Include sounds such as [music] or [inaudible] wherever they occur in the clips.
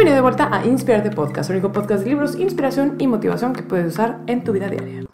Bienvenido de vuelta a Inspirarte Podcast, único podcast de libros, inspiración y motivación que puedes usar en tu vida diaria.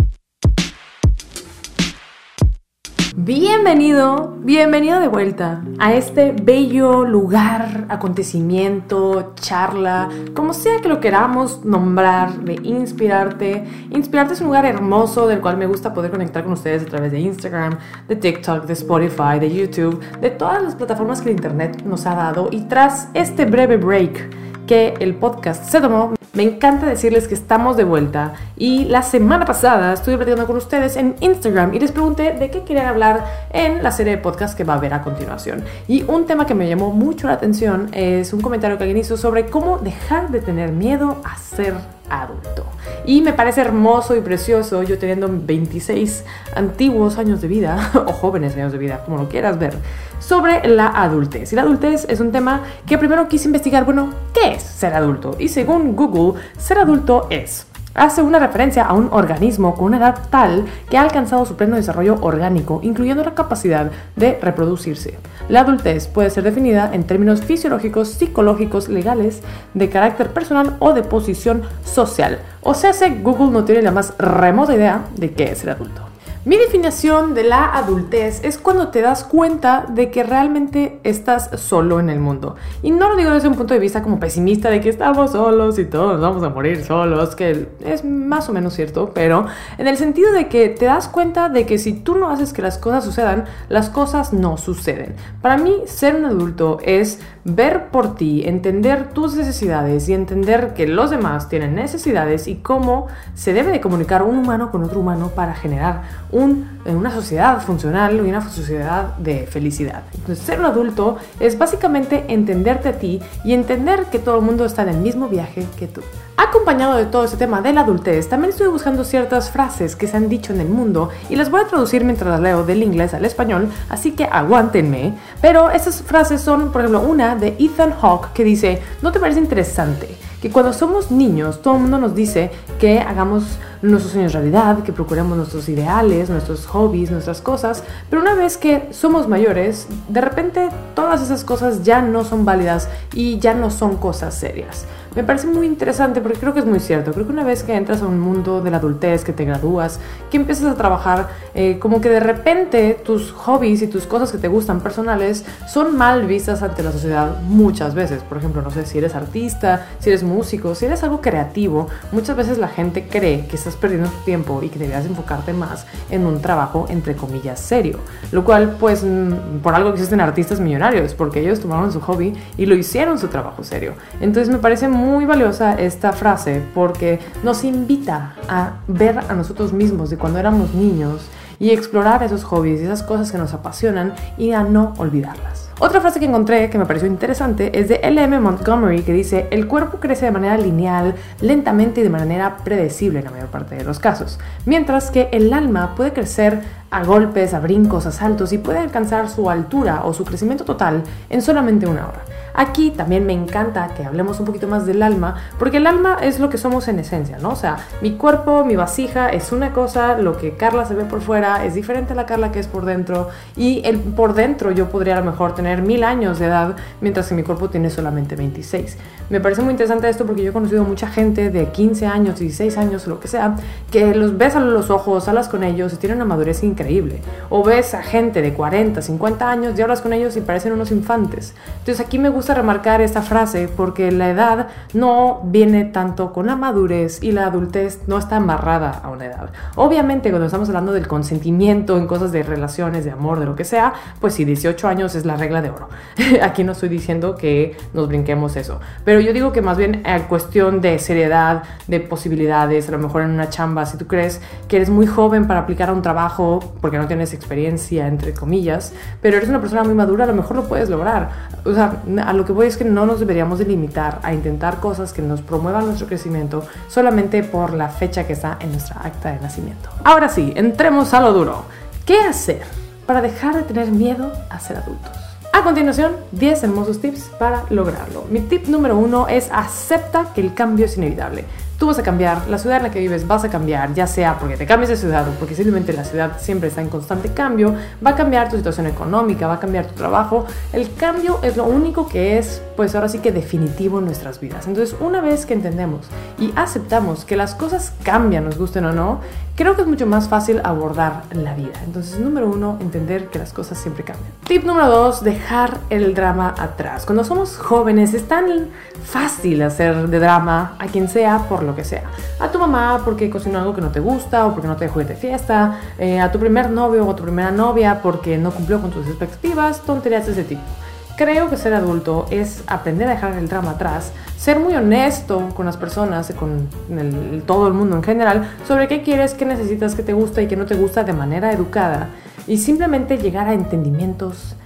Bienvenido, bienvenido de vuelta a este bello lugar, acontecimiento, charla, como sea que lo queramos nombrar, de inspirarte. Inspirarte es un lugar hermoso del cual me gusta poder conectar con ustedes a través de Instagram, de TikTok, de Spotify, de YouTube, de todas las plataformas que el Internet nos ha dado. Y tras este breve break que el podcast se tomó, me encanta decirles que estamos de vuelta y la semana pasada estuve platicando con ustedes en Instagram y les pregunté de qué querían hablar en la serie de podcast que va a haber a continuación. Y un tema que me llamó mucho la atención es un comentario que alguien hizo sobre cómo dejar de tener miedo a ser adulto. Y me parece hermoso y precioso yo teniendo 26 antiguos años de vida, [laughs] o jóvenes años de vida, como lo quieras ver, sobre la adultez. Y la adultez es un tema que primero quise investigar, bueno, ¿qué es ser adulto? Y según Google, ser adulto es hace una referencia a un organismo con una edad tal que ha alcanzado su pleno desarrollo orgánico, incluyendo la capacidad de reproducirse. La adultez puede ser definida en términos fisiológicos, psicológicos, legales, de carácter personal o de posición social. O sea, Google no tiene la más remota idea de qué es ser adulto. Mi definición de la adultez es cuando te das cuenta de que realmente estás solo en el mundo. Y no lo digo desde un punto de vista como pesimista de que estamos solos y todos vamos a morir solos, que es más o menos cierto, pero en el sentido de que te das cuenta de que si tú no haces que las cosas sucedan, las cosas no suceden. Para mí, ser un adulto es ver por ti, entender tus necesidades y entender que los demás tienen necesidades y cómo se debe de comunicar un humano con otro humano para generar en una sociedad funcional y una sociedad de felicidad. Entonces, ser un adulto es básicamente entenderte a ti y entender que todo el mundo está en el mismo viaje que tú. Acompañado de todo ese tema de la adultez, también estoy buscando ciertas frases que se han dicho en el mundo y las voy a traducir mientras las leo del inglés al español, así que aguántenme. Pero esas frases son, por ejemplo, una de Ethan Hawke que dice, ¿no te parece interesante? Que cuando somos niños, todo el mundo nos dice que hagamos nuestros sueños realidad, que procuremos nuestros ideales, nuestros hobbies, nuestras cosas, pero una vez que somos mayores, de repente todas esas cosas ya no son válidas y ya no son cosas serias. Me parece muy interesante porque creo que es muy cierto. Creo que una vez que entras a un mundo de la adultez, que te gradúas, que empiezas a trabajar, eh, como que de repente tus hobbies y tus cosas que te gustan personales son mal vistas ante la sociedad muchas veces. Por ejemplo, no sé si eres artista, si eres músico, si eres algo creativo, muchas veces la gente cree que estás perdiendo tu tiempo y que deberías enfocarte más en un trabajo entre comillas serio. Lo cual, pues, mm, por algo existen artistas millonarios, porque ellos tomaron su hobby y lo hicieron su trabajo serio. Entonces me parece muy valiosa esta frase porque nos invita a ver a nosotros mismos de cuando éramos niños y explorar esos hobbies y esas cosas que nos apasionan y a no olvidarlas. Otra frase que encontré que me pareció interesante es de L.M. Montgomery que dice, el cuerpo crece de manera lineal, lentamente y de manera predecible en la mayor parte de los casos, mientras que el alma puede crecer a golpes, a brincos, a saltos y puede alcanzar su altura o su crecimiento total en solamente una hora. Aquí también me encanta que hablemos un poquito más del alma, porque el alma es lo que somos en esencia, ¿no? O sea, mi cuerpo, mi vasija es una cosa, lo que Carla se ve por fuera es diferente a la Carla que es por dentro, y el por dentro yo podría a lo mejor tener mil años de edad, mientras que mi cuerpo tiene solamente 26. Me parece muy interesante esto porque yo he conocido mucha gente de 15 años, 16 años, lo que sea, que los ves a los ojos, hablas con ellos y tienen una madurez increíble. O ves a gente de 40, 50 años y hablas con ellos y parecen unos infantes. Entonces aquí me gusta remarcar esta frase porque la edad no viene tanto con la madurez y la adultez no está amarrada a una edad. Obviamente cuando estamos hablando del consentimiento en cosas de relaciones, de amor, de lo que sea, pues si 18 años es la regla de oro. [laughs] Aquí no estoy diciendo que nos brinquemos eso, pero yo digo que más bien en cuestión de seriedad, de posibilidades, a lo mejor en una chamba, si tú crees que eres muy joven para aplicar a un trabajo porque no tienes experiencia, entre comillas, pero eres una persona muy madura, a lo mejor lo puedes lograr. O sea, a lo que voy es que no nos deberíamos de limitar a intentar cosas que nos promuevan nuestro crecimiento solamente por la fecha que está en nuestra acta de nacimiento. Ahora sí, entremos a lo duro. ¿Qué hacer para dejar de tener miedo a ser adultos? A continuación, 10 hermosos tips para lograrlo. Mi tip número uno es acepta que el cambio es inevitable. Tú vas a cambiar, la ciudad en la que vives vas a cambiar, ya sea porque te cambies de ciudad o porque simplemente la ciudad siempre está en constante cambio, va a cambiar tu situación económica, va a cambiar tu trabajo. El cambio es lo único que es, pues ahora sí que definitivo en nuestras vidas. Entonces, una vez que entendemos y aceptamos que las cosas cambian, nos gusten o no, creo que es mucho más fácil abordar la vida. Entonces, número uno, entender que las cosas siempre cambian. Tip número dos, dejar el drama atrás. Cuando somos jóvenes es tan fácil hacer de drama a quien sea por lo que sea. A tu mamá porque cocinó algo que no te gusta o porque no te dejó ir de fiesta, eh, a tu primer novio o a tu primera novia porque no cumplió con tus expectativas, tonterías de ese tipo. Creo que ser adulto es aprender a dejar el drama atrás, ser muy honesto con las personas, con todo el mundo en general, sobre qué quieres, qué necesitas, qué te gusta y qué no te gusta de manera educada y simplemente llegar a entendimientos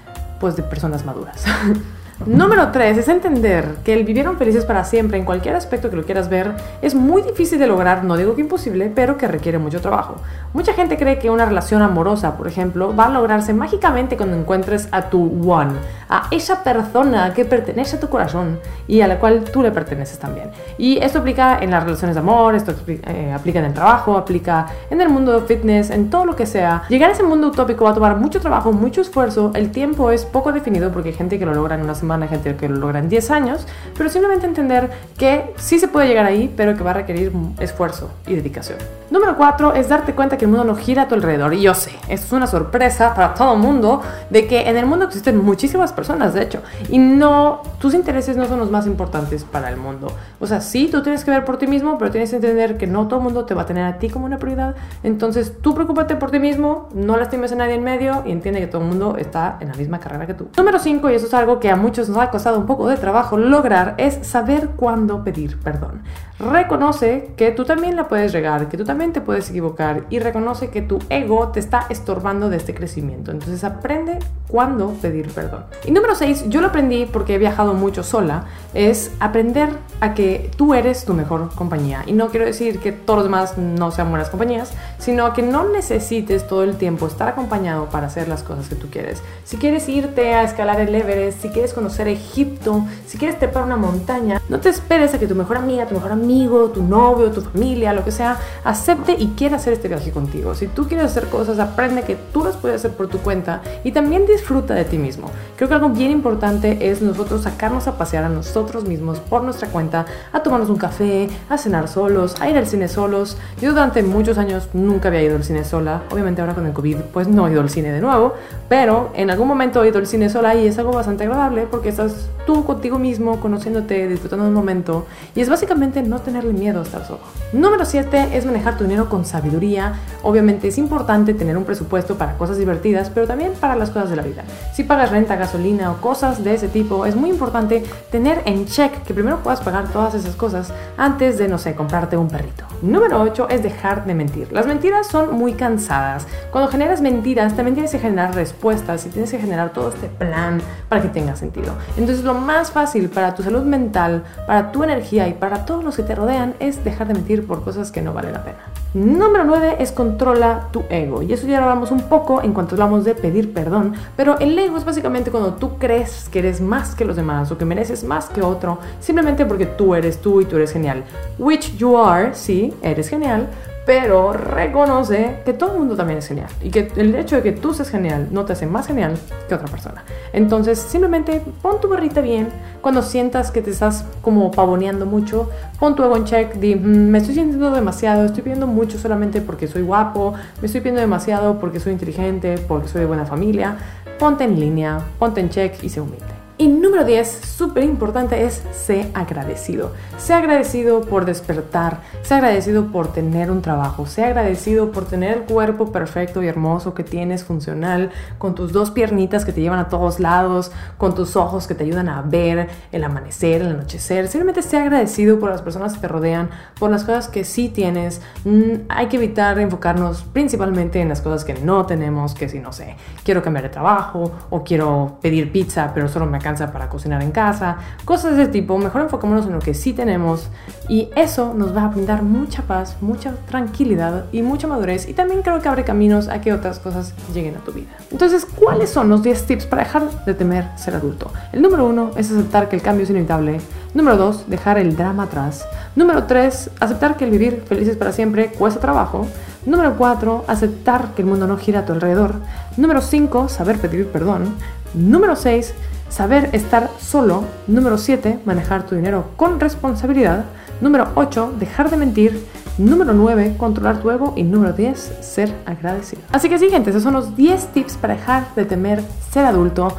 pues de personas maduras. [laughs] Número 3 es entender que el vivieron felices para siempre en cualquier aspecto que lo quieras ver es muy difícil de lograr, no digo que imposible, pero que requiere mucho trabajo. Mucha gente cree que una relación amorosa, por ejemplo, va a lograrse mágicamente cuando encuentres a tu one, a esa persona que pertenece a tu corazón y a la cual tú le perteneces también. Y esto aplica en las relaciones de amor, esto eh, aplica en el trabajo, aplica en el mundo de fitness, en todo lo que sea. Llegar a ese mundo utópico va a tomar mucho trabajo, mucho esfuerzo, el tiempo es poco definido porque hay gente que lo logra en una semana hay gente que lo logra en 10 años, pero simplemente entender que sí se puede llegar ahí, pero que va a requerir esfuerzo y dedicación. Número 4 es darte cuenta que el mundo no gira a tu alrededor. Y yo sé, esto es una sorpresa para todo el mundo, de que en el mundo existen muchísimas personas, de hecho, y no, tus intereses no son los más importantes para el mundo. O sea, sí, tú tienes que ver por ti mismo, pero tienes que entender que no todo el mundo te va a tener a ti como una prioridad. Entonces, tú preocúpate por ti mismo, no lastimes a nadie en medio y entiende que todo el mundo está en la misma carrera que tú. Número 5, y eso es algo que a muchos nos ha costado un poco de trabajo lograr es saber cuándo pedir perdón. Reconoce que tú también la puedes regar, que tú también te puedes equivocar y reconoce que tu ego te está estorbando de este crecimiento. Entonces aprende cuándo pedir perdón. Y número 6, yo lo aprendí porque he viajado mucho sola, es aprender a que tú eres tu mejor compañía. Y no quiero decir que todos los demás no sean buenas compañías, sino que no necesites todo el tiempo estar acompañado para hacer las cosas que tú quieres. Si quieres irte a escalar el Everest, si quieres conocer Egipto, si quieres trepar una montaña, no te esperes a que tu mejor amiga, tu mejor amigo, amigo, tu novio, tu familia, lo que sea, acepte y quiera hacer este viaje contigo. Si tú quieres hacer cosas, aprende que tú las puedes hacer por tu cuenta y también disfruta de ti mismo. Creo que algo bien importante es nosotros sacarnos a pasear a nosotros mismos por nuestra cuenta, a tomarnos un café, a cenar solos, a ir al cine solos. Yo durante muchos años nunca había ido al cine sola. Obviamente ahora con el COVID pues no he ido al cine de nuevo, pero en algún momento he ido al cine sola y es algo bastante agradable porque estás tú contigo mismo, conociéndote, disfrutando del momento y es básicamente no tenerle miedo a estar solo. Número 7 es manejar tu dinero con sabiduría. Obviamente es importante tener un presupuesto para cosas divertidas, pero también para las cosas de la vida. Si pagas renta, gasolina o cosas de ese tipo, es muy importante tener en check que primero puedas pagar todas esas cosas antes de, no sé, comprarte un perrito. Número 8 es dejar de mentir. Las mentiras son muy cansadas. Cuando generas mentiras, también tienes que generar respuestas y tienes que generar todo este plan para que tenga sentido. Entonces lo más fácil para tu salud mental, para tu energía y para todos los te rodean es dejar de mentir por cosas que no valen la pena. Número 9 es controla tu ego. Y eso ya lo hablamos un poco en cuanto hablamos de pedir perdón. Pero el ego es básicamente cuando tú crees que eres más que los demás o que mereces más que otro simplemente porque tú eres tú y tú eres genial. Which you are, sí, eres genial, pero reconoce que todo el mundo también es genial y que el hecho de que tú seas genial no te hace más genial que otra persona. Entonces, simplemente pon tu barrita bien. Cuando sientas que te estás como pavoneando mucho, pon tu ego en check. Di, mm, me estoy sintiendo demasiado, estoy pidiendo mucho solamente porque soy guapo, me estoy pidiendo demasiado porque soy inteligente, porque soy de buena familia. Ponte en línea, ponte en check y se humilde. Y número 10, súper importante, es ser agradecido. Sé agradecido por despertar, sé agradecido por tener un trabajo, sé agradecido por tener el cuerpo perfecto y hermoso que tienes, funcional, con tus dos piernitas que te llevan a todos lados, con tus ojos que te ayudan a ver el amanecer, el anochecer. Simplemente sé agradecido por las personas que te rodean, por las cosas que sí tienes. Mm, hay que evitar enfocarnos principalmente en las cosas que no tenemos, que si no sé, quiero cambiar de trabajo o quiero pedir pizza, pero solo me acaba para cocinar en casa, cosas de ese tipo. Mejor enfocémonos en lo que sí tenemos y eso nos va a brindar mucha paz, mucha tranquilidad y mucha madurez y también creo que abre caminos a que otras cosas lleguen a tu vida. Entonces, ¿cuáles son los 10 tips para dejar de temer ser adulto? El número uno es aceptar que el cambio es inevitable. Número dos, dejar el drama atrás. Número tres, aceptar que el vivir felices para siempre cuesta trabajo. Número 4. Aceptar que el mundo no gira a tu alrededor. Número 5. Saber pedir perdón. Número 6. Saber estar solo. Número 7. Manejar tu dinero con responsabilidad. Número 8. Dejar de mentir. Número 9, controlar tu ego. Y número 10, ser agradecido. Así que sí, gente, esos son los 10 tips para dejar de temer ser adulto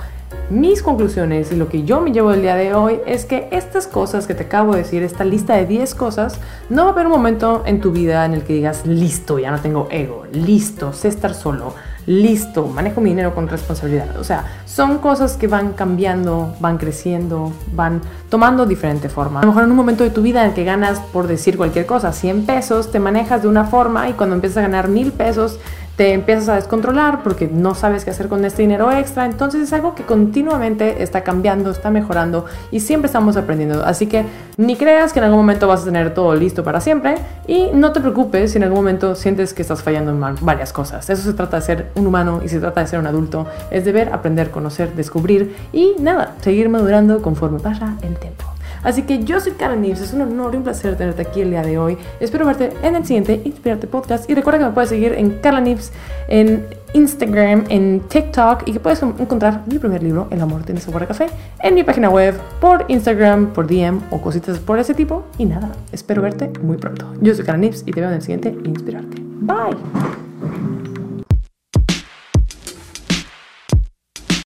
mis conclusiones y lo que yo me llevo del día de hoy es que estas cosas que te acabo de decir, esta lista de 10 cosas, no va a haber un momento en tu vida en el que digas, listo, ya no tengo ego, listo, sé estar solo, listo, manejo mi dinero con responsabilidad. O sea, son cosas que van cambiando, van creciendo, van tomando diferente forma. A lo mejor en un momento de tu vida en el que ganas, por decir cualquier cosa, 100 pesos, te manejas de una forma y cuando empiezas a ganar 1000 pesos, te empiezas a descontrolar porque no sabes qué hacer con este dinero extra. Entonces es algo que continuamente está cambiando, está mejorando y siempre estamos aprendiendo. Así que ni creas que en algún momento vas a tener todo listo para siempre y no te preocupes si en algún momento sientes que estás fallando en varias cosas. Eso se trata de ser un humano y se trata de ser un adulto. Es deber aprender, conocer, descubrir y nada, seguir madurando conforme pasa el tiempo. Así que yo soy Karen Nives, es un honor y un placer tenerte aquí el día de hoy. Espero verte en el siguiente Inspirarte Podcast y recuerda que me puedes seguir en Carla Nives, en Instagram, en TikTok y que puedes encontrar mi primer libro, El amor tiene sabor a café, en mi página web, por Instagram, por DM o cositas por ese tipo. Y nada, espero verte muy pronto. Yo soy Karen Nives y te veo en el siguiente Inspirarte. Bye.